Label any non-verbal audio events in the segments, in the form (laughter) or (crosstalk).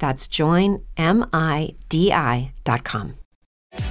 That's joinmidi.com.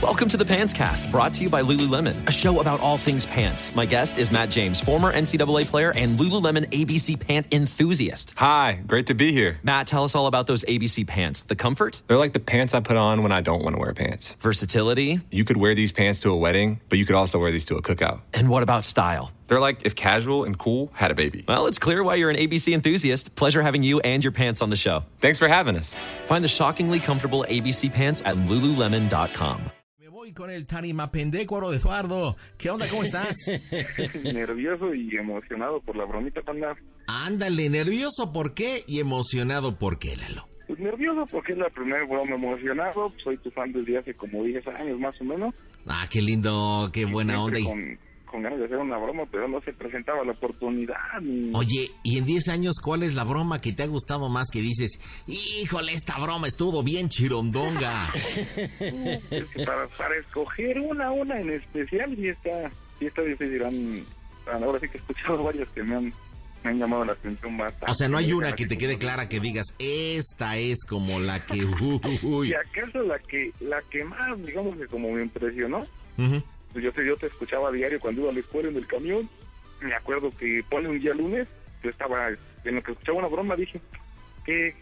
Welcome to the Pants Cast, brought to you by Lululemon, a show about all things pants. My guest is Matt James, former NCAA player and Lululemon ABC pant enthusiast. Hi, great to be here. Matt, tell us all about those ABC pants. The comfort? They're like the pants I put on when I don't want to wear pants. Versatility? You could wear these pants to a wedding, but you could also wear these to a cookout. And what about style? They're like if casual and cool had a baby. Well, it's clear why you're an ABC enthusiast. Pleasure having you and your pants on the show. Thanks for having us. Find the shockingly comfortable ABC pants at lululemon.com. Me voy con el tarimapendécuaro de Eduardo. ¿Qué onda? ¿Cómo estás? (laughs) Nervioso y emocionado por la bromita, panda. Ándale, nervioso ¿por qué? Y emocionado ¿por qué, Lalo? Pues nervioso porque es la primera broma emocionado. Soy tu fan desde hace como 10 años más o menos. Ah, qué lindo, qué buena onda. Con, con ganas de hacer una broma, pero no se presentaba la oportunidad. Ni... Oye, ¿y en 10 años cuál es la broma que te ha gustado más que dices, híjole, esta broma estuvo bien chirondonga? (laughs) para, para, escoger una, una en especial, y esta, y esta difícil. ahora sí que he escuchado (laughs) varias que me han, me han llamado la atención bastante. O sea, no hay una que te quede clara que digas, esta es como la que... (laughs) Uy. Y acaso la que, la que más, digamos que como me impresionó, uh -huh yo te, yo te escuchaba a diario cuando iba a la escuela en el camión. Me acuerdo que pone un día lunes, yo estaba en lo que escuchaba una broma, dije que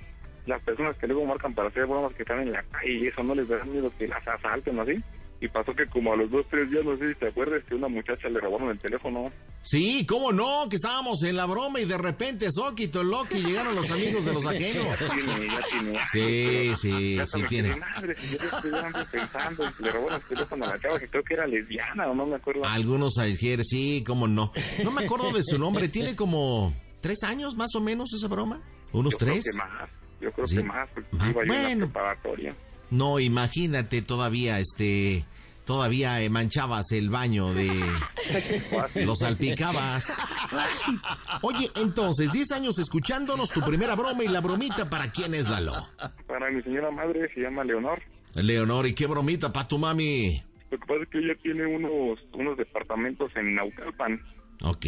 las personas que luego marcan para hacer bromas que están en la calle y eso no les da miedo que las asalten o así. Y pasó que como a los dos, tres días, no sé si te acuerdas, que una muchacha le robaron el teléfono. Sí, cómo no, que estábamos en la broma y de repente, Soquito, Loki, llegaron los amigos de los (laughs) ajenos. Sí, sí, sí tiene. Madre, si yo estoy pensando, le robaron el teléfono a la chava que creo que era lesbiana o no me acuerdo. Algunos ayer, sí, cómo no. No me acuerdo de su nombre, tiene como tres años más o menos esa broma. ¿Unos yo tres? Creo que más, yo creo sí. que más, porque más, iba bueno. a preparatoria. No, imagínate todavía, este, todavía eh, manchabas el baño de... (laughs) Los salpicabas. Oye, entonces, 10 años escuchándonos, tu primera broma y la bromita, ¿para quién es Lalo? Para mi señora madre, se llama Leonor. Leonor, ¿y qué bromita para tu mami? Lo que pasa es que ella tiene unos, unos departamentos en Naucalpan. Ok.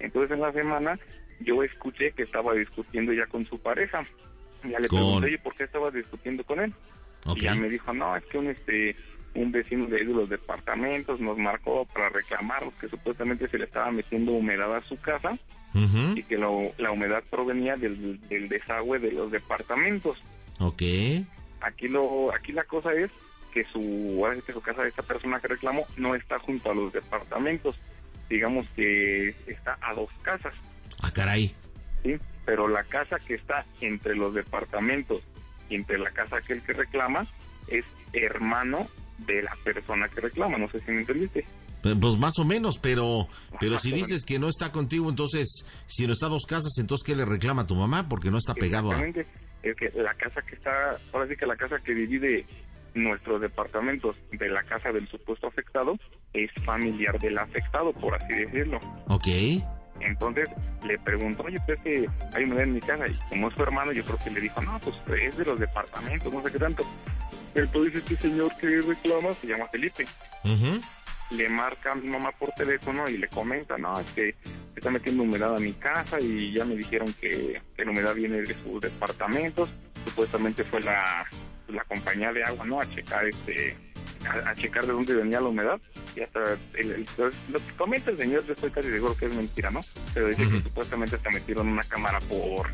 Entonces en la semana yo escuché que estaba discutiendo ya con su pareja. Ya le Con- pregunté, ¿por qué estabas discutiendo con él? Ok. Y ya me dijo, no, es que un, este, un vecino de ahí de los departamentos nos marcó para reclamarnos que supuestamente se le estaba metiendo humedad a su casa y que lo- la humedad provenía del, del desagüe de los departamentos. Ok. Aquí lo aquí la cosa es que su, ahora sí que su casa de esta persona que reclamó no está junto a los departamentos. Digamos que está a dos casas, Ah, caray. ¿sí? Pero la casa que está entre los departamentos y entre la casa que él que reclama es hermano de la persona que reclama. No sé si me entendiste. Pues más o menos, pero pero si dices que no está contigo, entonces, si no está a dos casas, entonces ¿qué le reclama a tu mamá? Porque no está pegado a... Es que la casa que está, ahora sí que la casa que divide nuestros departamentos de la casa del supuesto afectado es familiar del afectado, por así decirlo. Ok. Entonces le preguntó, oye, pues es que hay humedad en mi casa. Y como es su hermano, yo creo que le dijo, no, pues es de los departamentos, no sé qué tanto. Entonces este señor que reclama se llama Felipe. Le marca a mi mamá por teléfono y le comenta, no, es que se está metiendo humedad a mi casa y ya me dijeron que, que la humedad viene de sus departamentos. Supuestamente fue la, la compañía de agua, ¿no? A checar este a, a checar de dónde venía la humedad y hasta el- el- lo que comenta el señor yo estoy casi seguro que es mentira no pero dice que supuestamente se metieron una cámara por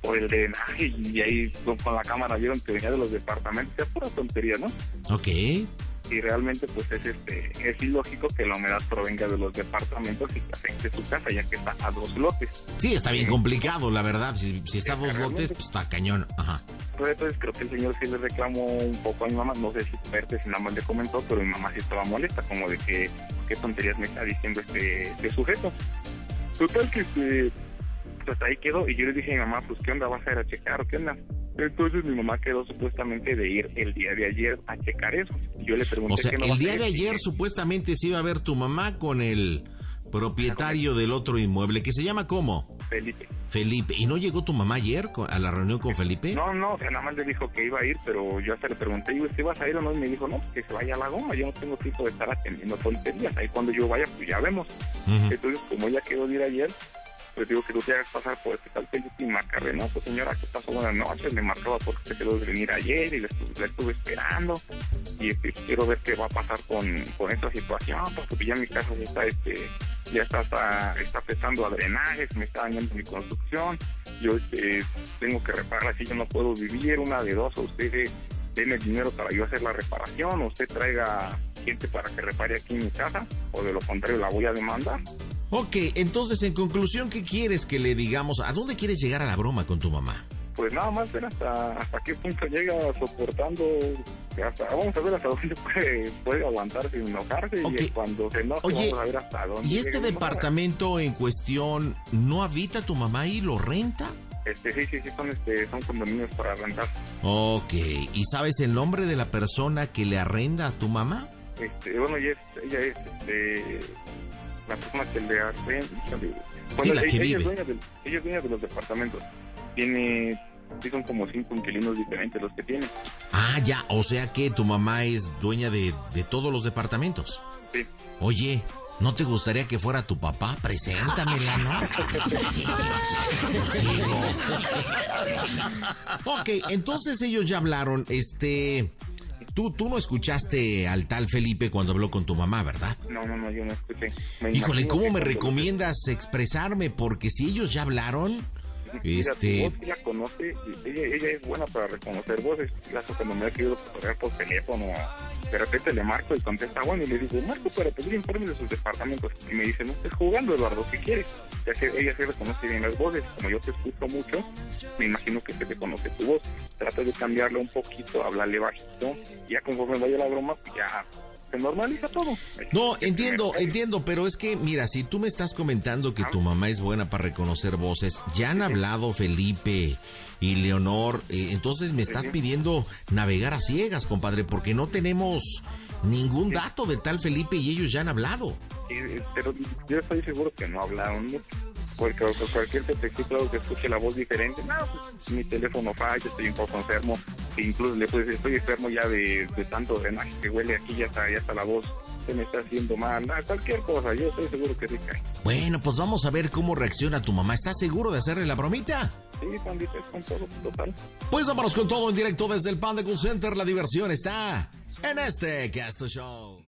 por el drenaje y ahí con, la cámara vieron que venía de los departamentos es pura tontería no Ok. y realmente pues es este es ilógico que la humedad provenga de los departamentos y que afecte su casa ya que está a dos lotes. Sí, está bien complicado, la verdad. Si, está a dos lotes, pues está cañón. Ajá. Pues, entonces creo que el señor sí le reclamó un poco a mi mamá, no sé si verte si nada más le comentó, pero mi mamá sí estaba molesta, como de que qué tonterías me está diciendo este, este sujeto. Total que este, pues ahí quedó y yo le dije a mi mamá, pues qué onda, vas a ir a checar o qué onda. Entonces mi mamá quedó supuestamente de ir el día de ayer a checar eso. Yo le pregunté. O sea, el día de ayer supuestamente se iba a ver tu mamá con el propietario del otro inmueble, que se llama ¿cómo? Felipe. Felipe. ¿Y no llegó tu mamá ayer a la reunión con Felipe? No, no, o sea, nada más le dijo que iba a ir, pero yo hasta le pregunté, yo, ¿si vas a ir o no? Y me dijo, no, pues que se vaya a la goma, yo no tengo tiempo de estar atendiendo tonterías. Ahí cuando yo vaya, pues ya vemos. Entonces, como ella quedó de ir ayer, pues digo que tú te hagas pasar por este tal y marcarle, no, pues señora, ¿qué pasó? Buenas noches, me marcaba porque se quedó de venir ayer y le estuve, esperando y este, quiero ver qué va a pasar con, esta situación, porque ya mi casa ya está, este, ya está, está, está afectando drenajes, me está dañando mi construcción, yo este, tengo que reparar así, yo no puedo vivir, una de dos, o usted tiene dinero para yo hacer la reparación, o usted traiga gente para que repare aquí en mi casa, o de lo contrario la voy a demandar. Ok, entonces en conclusión, ¿qué quieres que le digamos? ¿A dónde quieres llegar a la broma con tu mamá? Pues nada más ver hasta, hasta qué punto llega soportando, hasta, vamos a ver hasta dónde puede, puede aguantar sin enojarse y cuando se enoje Oye, vamos a ver hasta dónde. ¿Y este departamento en cuestión no habita tu mamá y lo renta? Este, sí, sí, sí, son, este, son condominios para rentar. Ok, ¿y sabes el nombre de la persona que le arrenda a tu mamá? Este, bueno, ella es, ella es, este, la persona que le hace... sí, la que ella, vive. Es dueña de, ella es dueña de los departamentos. Tiene... Sí, son como cinco inquilinos diferentes los que tiene. Ah, ya, o sea que tu mamá es dueña de, de todos los departamentos. Sí. Oye, ¿no te gustaría que fuera tu papá? Preséntamela, ¿no? (laughs) ok, entonces ellos ya hablaron, este... Tú, tú no escuchaste al tal Felipe cuando habló con tu mamá, ¿verdad? No, no, no, yo no escuché. Me Híjole, ¿cómo me recomiendas expresarme? Porque si ellos ya hablaron, Mira, este... tu voz la conoce, ella, ella es buena para reconocer voces. Hasta cuando me ha querido fotografiar por teléfono, de repente le marco y contesta bueno y le digo, marco para pedir informes de sus departamentos. Y me dice, no estés jugando, Eduardo, ¿qué quieres? ella sí reconoce bien las voces. Como yo te escucho mucho, me imagino que se te conoce tu voz. Trata de cambiarle un poquito, hablarle bajito. Ya conforme vaya la broma, pues ya se normaliza todo. No, entiendo, entiendo, pero es que, mira, si tú me estás comentando que tu mamá es buena para reconocer voces, ya han hablado Felipe y Leonor, eh, entonces me estás pidiendo navegar a ciegas, compadre, porque no tenemos ningún dato de tal Felipe y ellos ya han hablado. Sí, pero yo estoy seguro que no hablaron porque cualquier detective que escuche la voz diferente, no, pues, mi teléfono falla, estoy un poco enfermo, incluso le puedes estoy enfermo ya de, de tanto drenaje que huele aquí, ya está, ya está la voz, se me está haciendo mal, cualquier cosa, yo estoy seguro que sí cae. Bueno, pues vamos a ver cómo reacciona tu mamá, ¿estás seguro de hacerle la bromita? Sí, pandita, es con todo, total. Pues vámonos con todo en directo desde el Panda Center, la diversión está en este Casto Show.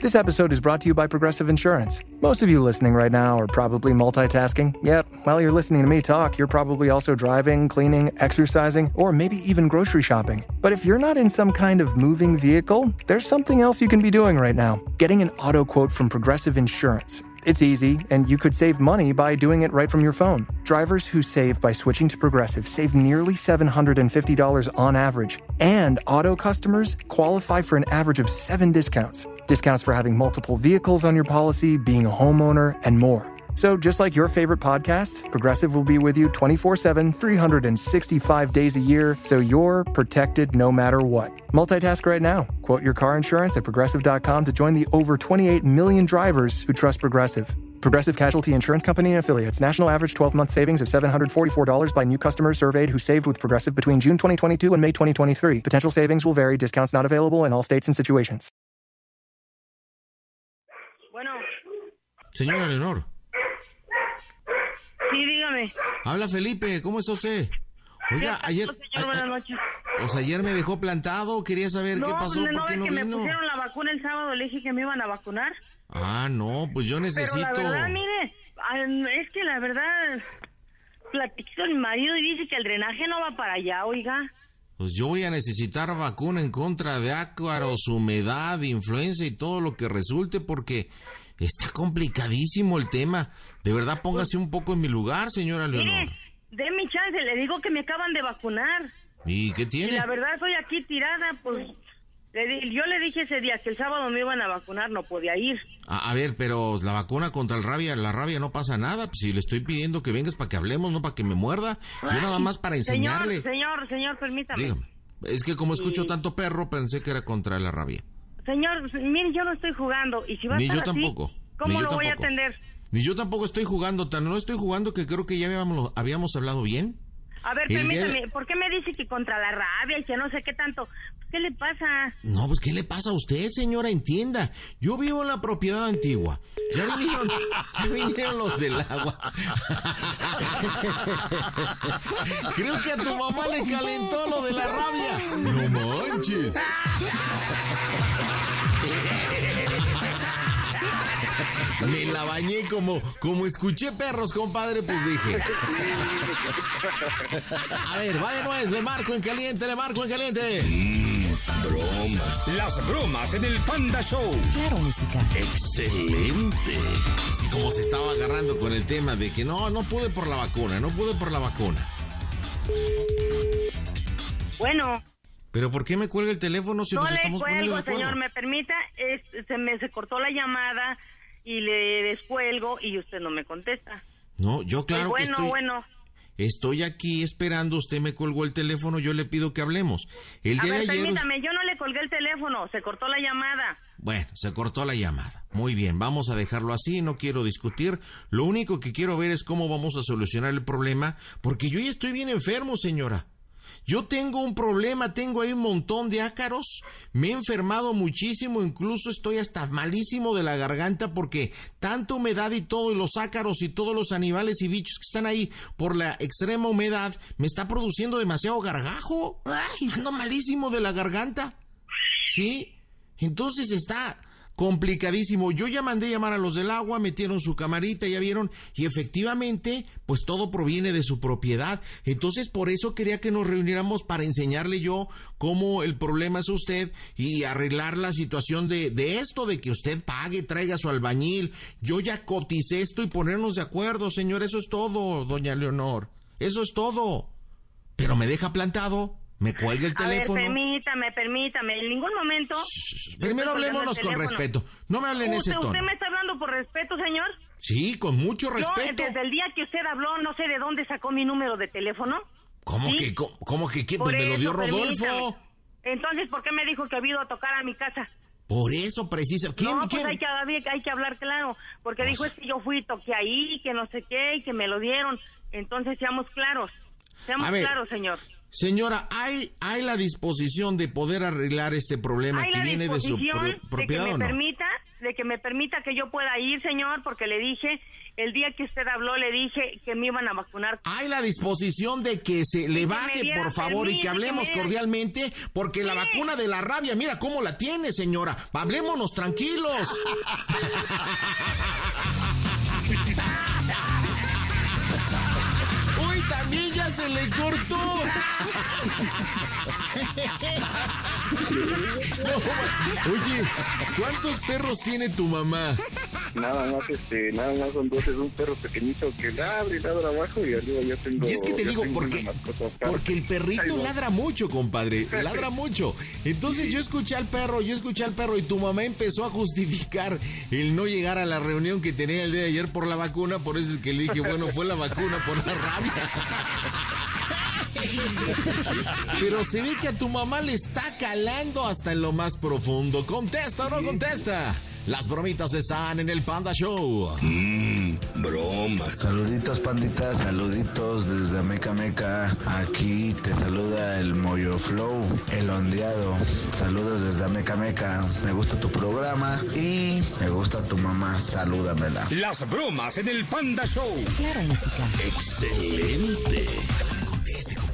This episode is brought to you by Progressive Insurance. Most of you listening right now are probably multitasking. Yep, while you're listening to me talk, you're probably also driving, cleaning, exercising, or maybe even grocery shopping. But if you're not in some kind of moving vehicle, there's something else you can be doing right now getting an auto quote from Progressive Insurance. It's easy, and you could save money by doing it right from your phone. Drivers who save by switching to Progressive save nearly $750 on average, and auto customers qualify for an average of seven discounts. Discounts for having multiple vehicles on your policy, being a homeowner, and more. So, just like your favorite podcast, Progressive will be with you 24 7, 365 days a year, so you're protected no matter what. Multitask right now. Quote your car insurance at progressive.com to join the over 28 million drivers who trust Progressive. Progressive Casualty Insurance Company and affiliates. National average 12-month savings of $744 by new customers surveyed who saved with Progressive between June 2022 and May 2023. Potential savings will vary. Discounts not available in all states and situations. Señora Leonor. Sí, dígame. Habla Felipe, ¿cómo está usted? Oiga, ayer... Señor, buenas noches. Pues ayer me dejó plantado, quería saber no, qué pasó, no, por qué no que vino. me pusieron la vacuna el sábado, le dije que me iban a vacunar. Ah, no, pues yo necesito... Pero la verdad, mire, es que la verdad, platiqué con mi marido y dice que el drenaje no va para allá, oiga. Pues yo voy a necesitar vacuna en contra de ácaros, humedad, influenza y todo lo que resulte porque está complicadísimo el tema. De verdad, póngase un poco en mi lugar, señora Leonor. Mire, de mi chance, le digo que me acaban de vacunar. ¿Y qué Y tiene? la verdad, estoy aquí tirada, pues... le di- yo le dije ese día que el sábado me iban a vacunar, no podía ir. A, a ver, pero la vacuna contra el rabia, la rabia no pasa nada. Pues si le estoy pidiendo que vengas para que hablemos, no para que me muerda. Yo nada más para enseñarle. Señor, señor, señor, permítame. Dígame. Es que como escucho Sí. tanto perro, pensé que era contra la rabia. Señor, mire, yo no estoy jugando. Y si va a Ni estar yo así, tampoco, ¿cómo ni yo lo voy a tampoco. atender? Ni yo tampoco estoy jugando, tan no estoy jugando que creo que ya habíamos, habíamos hablado bien. A ver, El día de- permítame, ¿por qué me dice que contra la rabia y que no sé qué tanto? ¿Qué le pasa? No, pues ¿qué le pasa a usted, señora? Entienda. Yo vivo en la propiedad antigua. Ya vinieron, (laughs) ya vinieron los del agua. (laughs) Creo que a tu mamá le calentó lo de la rabia. No manches. (laughs) Me la bañé como, como escuché perros, compadre, pues dije. A ver, va de nuevo, le marco en caliente, le marco en caliente. Bromas. Las bromas en el Panda Show. Claro, música. Excelente. Es que como se estaba agarrando con el tema de que no, no pude por la vacuna, no pude por la vacuna. Bueno, Pero ¿por qué me cuelga el teléfono si no nos le estamos poniendo cuelgo, de acuerdo? señor, me permita, es- se me se cortó la llamada y le descuelgo y usted no me contesta. No, yo claro Pues que bueno, estoy, bueno. estoy aquí esperando, usted me colgó el teléfono, yo le pido que hablemos. El A día ver, de ayer... permítame, yo no le colgué el teléfono, se cortó la llamada. Bueno, se cortó la llamada. Muy bien, vamos a dejarlo así, no quiero discutir. Lo único que quiero ver es cómo vamos a solucionar el problema, porque yo ya estoy bien enfermo, señora. Yo tengo un problema, tengo ahí un montón de ácaros, me he enfermado muchísimo, incluso estoy hasta malísimo de la garganta porque tanta humedad y todo, y los ácaros y todos los animales y bichos que están ahí por la extrema humedad, me está produciendo demasiado gargajo. Ando malísimo de la garganta. ¿Sí? Entonces está complicadísimo. Yo ya mandé llamar a los del agua, metieron su camarita, ya vieron, y efectivamente, pues todo proviene de su propiedad. Entonces, por eso quería que nos reuniéramos para enseñarle yo cómo el problema es usted y arreglar la situación de, de esto, de que usted pague, traiga su albañil. Yo ya coticé esto y ponernos de acuerdo, señor. Eso es todo, doña Leonor. Eso es todo. Pero me deja plantado, me cuelga el A ver, teléfono. permítame, permítame, en ningún momento... Primero hablémonos con respeto. No me hable en ese ¿Usted, tono. ¿Usted me está hablando por respeto, señor? Sí, con mucho respeto. desde el día que usted habló, no sé de dónde sacó mi número de teléfono. ¿Cómo ¿Sí? que, cómo, cómo que qué? Pues me lo dio Rodolfo. permítame. Entonces, ¿por qué me dijo que había ido a tocar a mi casa? Por eso, precisa. ¿Quién, no, pues quién? hay que, hablar- hay que hablar claro, porque dijo es que yo fui y toqué ahí, que no sé qué, y que me lo dieron. Entonces, seamos claros. Seamos ver, claros, señor. Señora, ¿hay, ¿hay la disposición de poder arreglar este problema que viene de su disposición pro- de que propiedad me no? permita, de que me permita que yo pueda ir, señor, porque le dije, el día que usted habló, le dije que me iban a vacunar. Hay la disposición de que se le baje, por favor, y que hablemos que cordialmente, porque la vacuna de la rabia, mira cómo la tiene, señora. Hablémonos tranquilos. (laughs) se le cortó. (laughs) No, oye, ¿cuántos perros tiene tu mamá? Nada más, este, nada más son dos, es un perro pequeñito que ladra y ladra abajo y arriba ya tengo. Y es que te digo, porque, porque el perrito ladra mucho, compadre, (laughs) ladra mucho. Entonces yo escuché al perro, yo escuché al perro y tu mamá empezó a justificar el no llegar a la reunión que tenía el día de ayer por la vacuna, por eso es que le dije, bueno, fue la vacuna por la rabia. (laughs) Pero se ve que a tu mamá le está calando hasta en lo más profundo. ¿Contesta o no contesta? Las bromitas están en el Panda Show. Mmm, bromas. Saluditos, panditas, saluditos desde Meca Meca. Aquí te saluda el Moyo Flow, el ondeado. Saludos desde Meca Meca. Me gusta tu programa y me gusta tu mamá. Salúdamela. Las bromas en el Panda Show. Claro, música. Excelente.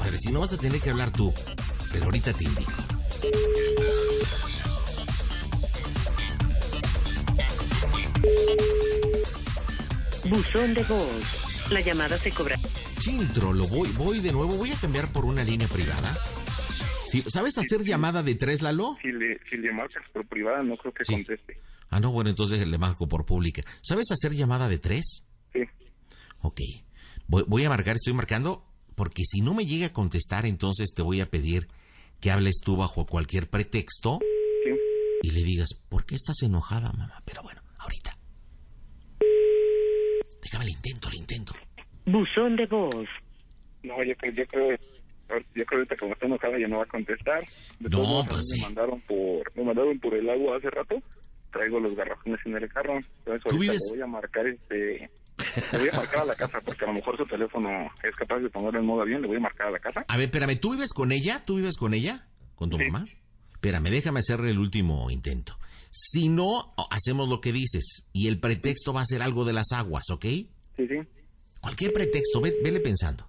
Compadre. Si no vas a tener que hablar tú. Pero ahorita te indico. Buzón de voz. La llamada se cobra. Chintro, lo voy, voy de nuevo. Voy a cambiar por una línea privada. Sí, ¿Sabes hacer llamada de tres, Lalo? Si le, si le marcas por privada, no creo que Sí. conteste. Ah, no, bueno, entonces le marco por pública. ¿Sabes hacer llamada de tres? Sí. Ok. Voy, voy a marcar, estoy marcando, porque si no me llega a contestar, entonces te voy a pedir que hables tú bajo cualquier pretexto Sí. y le digas, ¿por qué estás enojada, mamá? Pero bueno, ahorita. Déjame el intento, el intento. Buzón de voz. No, yo creo, yo creo, yo creo ahorita como está enojada ya no va a contestar. De No, pues mí sí. Me mandaron por, me mandaron por el agua hace rato. Traigo los garrafones en el carro. Entonces ¿Tú vives? voy a marcar este, (laughs) le voy a marcar a la casa porque a lo mejor su teléfono es capaz de ponerlo en modo avión. Le voy a marcar a la casa. A ver, espérame, ¿tú vives con ella? ¿Tú vives con ella? ¿Con tu Sí. mamá? Espérame, déjame hacerle el último intento. Si no, hacemos lo que dices y el pretexto va a ser algo de las aguas, ¿ok? Sí, sí. Cualquier pretexto, ve- vele pensando.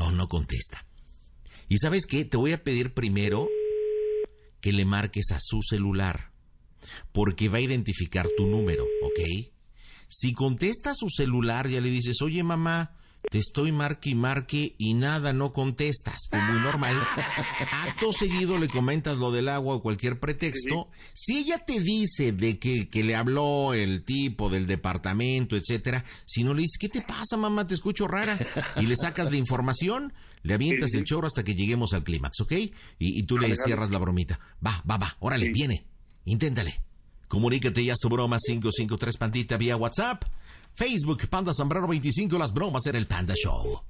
No, no contesta. ¿Y sabes qué? Te voy a pedir primero que le marques a su celular, porque va a identificar tu número, ¿ok? Si contesta a su celular, ya le dices, oye mamá, te estoy marque y marque y nada, no contestas, como muy normal. Acto seguido le comentas lo del agua o cualquier pretexto. Si ella te dice de que, que le habló el tipo del departamento, etcétera, si no le dices, ¿qué te pasa mamá? Te escucho rara. Y le sacas la información, le avientas el chorro hasta que lleguemos al clímax, ¿ok? Y, y tú le cierras la bromita. Va, va, va, órale, viene. Inténtale. Comunícate ya tu broma 553 Pandita vía WhatsApp. Facebook, Panda Sombrero 25, las bromas en el Panda Show.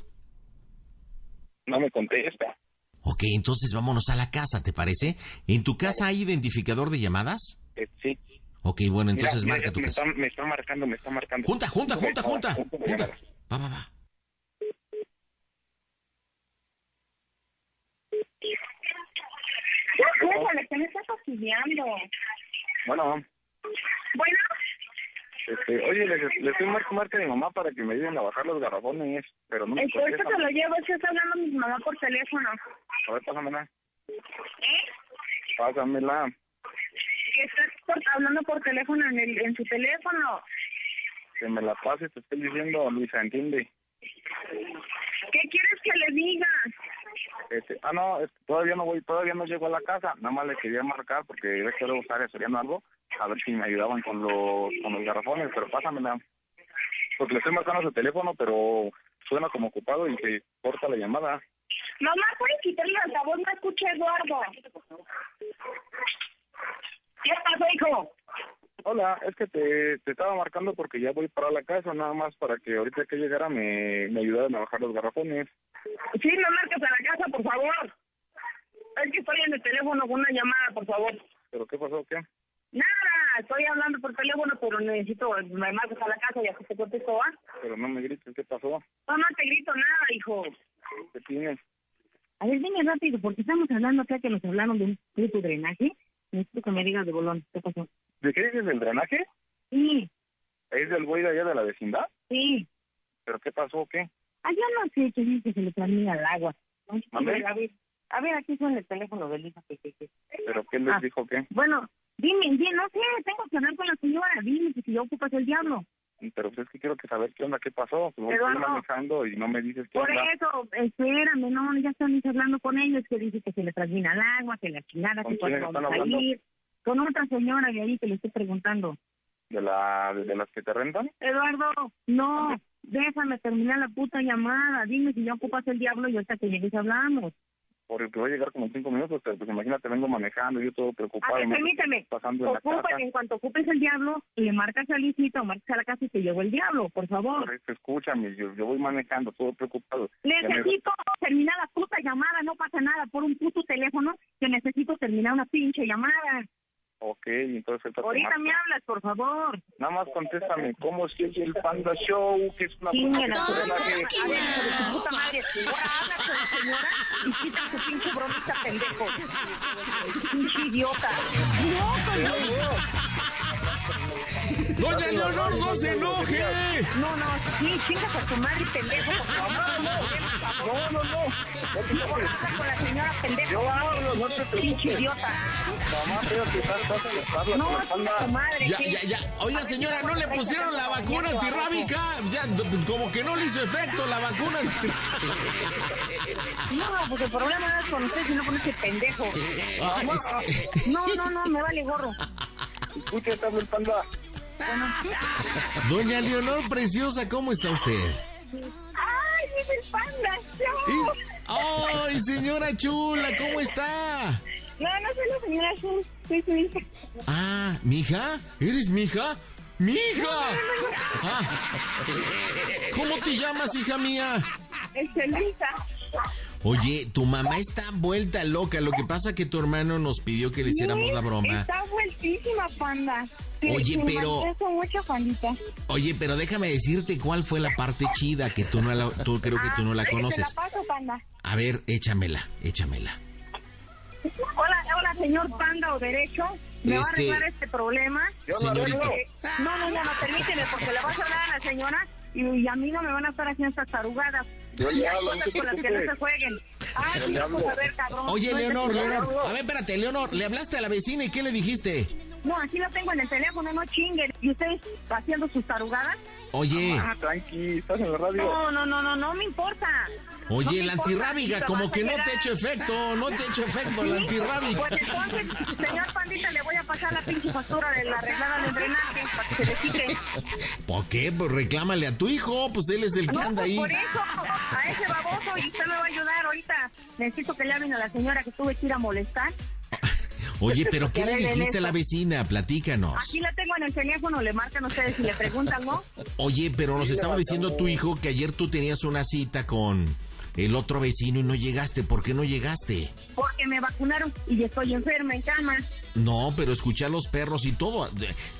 No me contesta. Ok, entonces vámonos a la casa, ¿te parece? ¿En tu casa hay identificador de llamadas? Eh, sí. Ok, bueno, entonces Mira, marca mira, tu me casa. Está, me está marcando, me está marcando. Junta, junta, junta, junta. Junta Junta. Va, va, va. Híjole, que me está fastidiando. Bueno, Bueno, este, oye, le, estoy marcando marca a mi mamá para que me ayuden a bajar los garrafones, pero no me ahorita te lo llevo, que está hablando mi mamá por teléfono. A ver, pásamela. ¿Eh? Pásamela. Que estás por- hablando por teléfono en, el, en su teléfono. Que me la pase, te estoy diciendo, Luisa, ¿entiende? ¿Qué quieres que le diga? Este, ah, no, todavía no voy, todavía no llego a la casa. Nada más le quería marcar porque ve que luego estaba estudiando algo. A ver si me ayudaban con los, con los garrafones, pero pásamela. Porque le estoy marcando su teléfono, pero suena como ocupado y se corta la llamada. Mamá, ¿puedes quitarle el altavoz? No escucha Eduardo. ¿Qué pasó, hijo? Hola, es que te, te estaba marcando porque ya voy para la casa, nada más para que ahorita que llegara me, me ayudaran a bajar los garrafones. Sí, no marques a la casa, por favor. Es que estoy en el teléfono con una llamada, por favor. ¿Pero qué pasó? ¿Qué? Nada, estoy hablando por teléfono, pero necesito, me marcas a la casa y así te contesto, ¿ah? Pero no me grites, ¿qué pasó? No, no te grito nada, hijo. ¿Qué tienes? A ver, dime rápido, porque estamos hablando acá que nos hablaron de un puto drenaje. Necesito que me digas de bolón, ¿qué pasó? ¿De qué dices del drenaje? Sí, ¿Es del güey de allá de la vecindad? sí. ¿Pero qué pasó? ¿Qué? Ah, yo no sé qué dice que se le termina el agua. ¿Mande? A ver, a ver, aquí suena el teléfono del hijo que, que, que- ¿Pero qué les Ah. dijo qué? Bueno, dime, dime, no sé, tengo que hablar con la señora. Dime que si yo ocupas el diablo. pero pues es que quiero que saber qué onda, qué pasó. Pues voy manejando y no me dices qué Por onda. eso, espérame, no, ya están hablando con ellos, que dice que se le termina el agua, que la chingada, que cuando vamos a ir. Con otra señora de ahí que le estoy preguntando. ¿De, la, de, las que te rentan? Eduardo, no, déjame terminar la puta llamada. Dime si ya ocupas el diablo y hasta que llegues hablamos porque voy a llegar como en cinco minutos, pero pues imagínate, vengo manejando, yo todo preocupado. A ver, permíteme, pasando en, la casa. en cuanto ocupes el diablo, le marcas a Licita o marcas a la casa y te llevo el diablo, por favor. Por escúchame, yo, yo voy manejando, todo preocupado. Necesito terminar la puta llamada, no pasa nada, por un puto teléfono que necesito terminar una pinche llamada. Ok, entonces... Ahorita me hablas, por favor. Nada más contéstame, ¿cómo es el Panda Show? Que es una puta que... A ver, hijo de tu puta madre, ahora habla con la señora y quita su pinche bromita, pendejo. Pinche idiota. ¡No, Doña Leonor, no se enoje. No, no, sí, chingas a tu madre, pendejo, por favor. (laughs) No, no, no. No, habla con la señora, pendejo. Yo hablo, no te preocupes. Idiota. Mamá, creo que estás no, tu madre. Ya, ya, ya. Oiga, señora, ¿no le pusieron la vacuna antirrábica? Ya, como que no le hizo efecto la vacuna antirrábica. No, pues el problema no es con usted, sino con ese pendejo. No, no, no, me vale gorro. Escucha, está el panda. Doña Leonor Preciosa, ¿cómo está usted? ¡Ay, es el panda! ¡Ay, señora chula, ¿cómo está? No, no soy la señora Schultz, soy su hija. Ah, ¿mi hija? ¿Eres mi hija? ¡Mi hija! Ah. ¿Cómo te llamas, hija mía? Estelita. Oye, tu mamá está vuelta loca. Lo que pasa que tu hermano nos pidió que le hiciéramos la broma. Está vueltísima, panda. Oye, pero. Mucho, pandita. Oye, pero déjame decirte cuál fue la parte chida que tú no la, tú creo que tú no la conoces. Te la paso, panda. A ver, échamela, échamela. Hola, hola, señor Panda o Derecho. ¿Me va a este, arreglar este problema? Señorito. No, no, no, no, permíteme, porque le vas a hablar a la señora y, a mí no me van a estar haciendo estas tarugadas. Yo le hablo, cosas con las que no se jueguen. Ah, sí, vamos a ver, cabrón. Oye, Leonor, Leonor. A ver, espérate, Leonor, ¿le hablaste a la vecina y qué le dijiste? No, aquí lo tengo en el teléfono, no chinguen. ¿Y ustedes haciendo sus tarugadas? Oye. Ah, tranqui, estás en la radio. No, no, no, no, no me importa. Oye, la antirrábica, como que no te ha hecho efecto, no te ha hecho efecto la antirrábica. Pues entonces, señor Pandita, le voy a pasar la pinche factura de la arreglada del drenaje para que se le quite. ¿Por qué? Pues reclámale a tu hijo, pues él es el que anda pues ahí. por eso, a ese baboso, y usted me va a ayudar ahorita. Necesito que le hablen a la señora que tuve que ir a molestar. Oye, pero ¿qué le dijiste a la vecina? Platícanos. Aquí la tengo en el teléfono, le marcan ustedes y le preguntan, ¿no? Oye, pero nos estaba diciendo tu hijo que ayer tú tenías una cita con el otro vecino y no llegaste. ¿Por qué no llegaste? Porque me vacunaron y estoy enferma en cama. No, pero escuché a los perros y todo.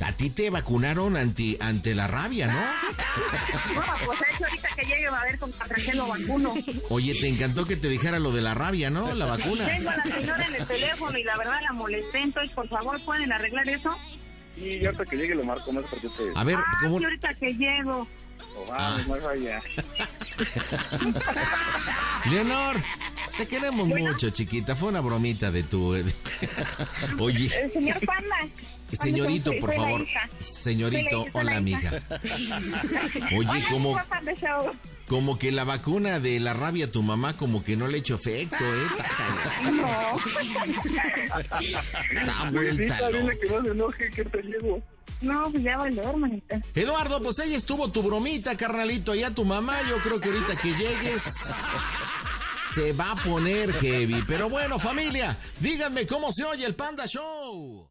A ti te vacunaron ante, ante la rabia, ¿no? (laughs) no, pues eso ahorita que llegue va a ver con qué lo vacuno. Oye, te encantó que te dijera lo de la rabia, ¿no? La vacuna. Tengo a la señora en el teléfono y la verdad la molesté, entonces por favor pueden arreglar eso. Y ahorita que llegue lo marco, no sé por qué te... A ver, ah, ¿cómo? Sí, ahorita que llego. Ah. (laughs) (laughs) Leonor, te queremos mucho, chiquita. Fue una bromita de tu. (laughs) Oye. El señor Panda. Señorito, por favor. Señorito, hola, amiga. (laughs) Oye, como. Como que la vacuna de la rabia a tu mamá, como que no le ha hecho efecto, ¿eh? (laughs) No. Está vuelta. Dile que no se enoje, que te llevo. No, pues ya valió, hermanita. Eduardo, pues ella estuvo tu bromita, carnalito, allá tu mamá. Yo creo que ahorita que llegues se va a poner heavy. Pero bueno, familia, díganme cómo se oye el Panda Show.